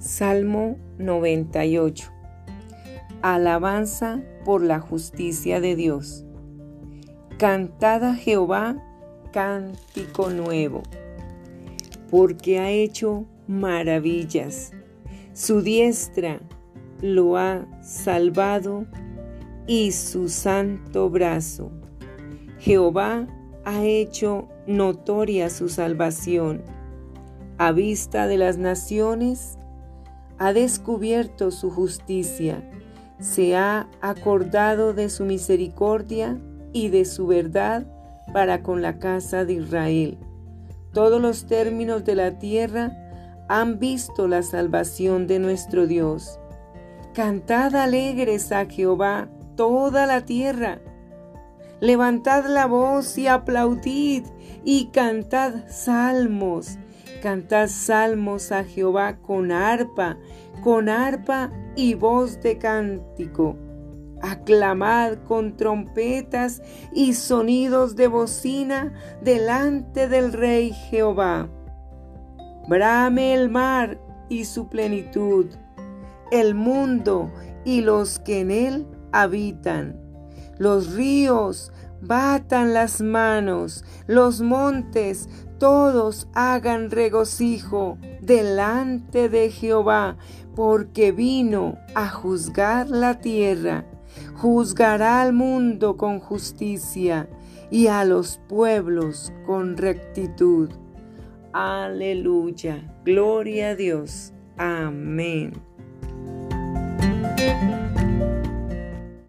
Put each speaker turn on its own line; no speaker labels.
Salmo 98. Alabanza por la justicia de Dios. Cantad a Jehová cántico nuevo, porque ha hecho maravillas. Su diestra lo ha salvado y su santo brazo. Jehová ha hecho notoria su salvación. A vista de las naciones, ha descubierto su justicia, se ha acordado de su misericordia y de su verdad para con la casa de Israel. Todos los términos de la tierra han visto la salvación de nuestro Dios. Cantad alegres a Jehová toda la tierra. Levantad la voz y aplaudid y cantad salmos Cantad salmos a Jehová con arpa, con arpa y voz de cántico. Aclamad con trompetas y sonidos de bocina delante del Rey Jehová. Brame el mar y su plenitud, el mundo y los que en él habitan. Los ríos batan las manos, los montes todos hagan regocijo delante de Jehová, porque vino a juzgar la tierra. Juzgará al mundo con justicia y a los pueblos con rectitud. Aleluya. Gloria a Dios. Amén.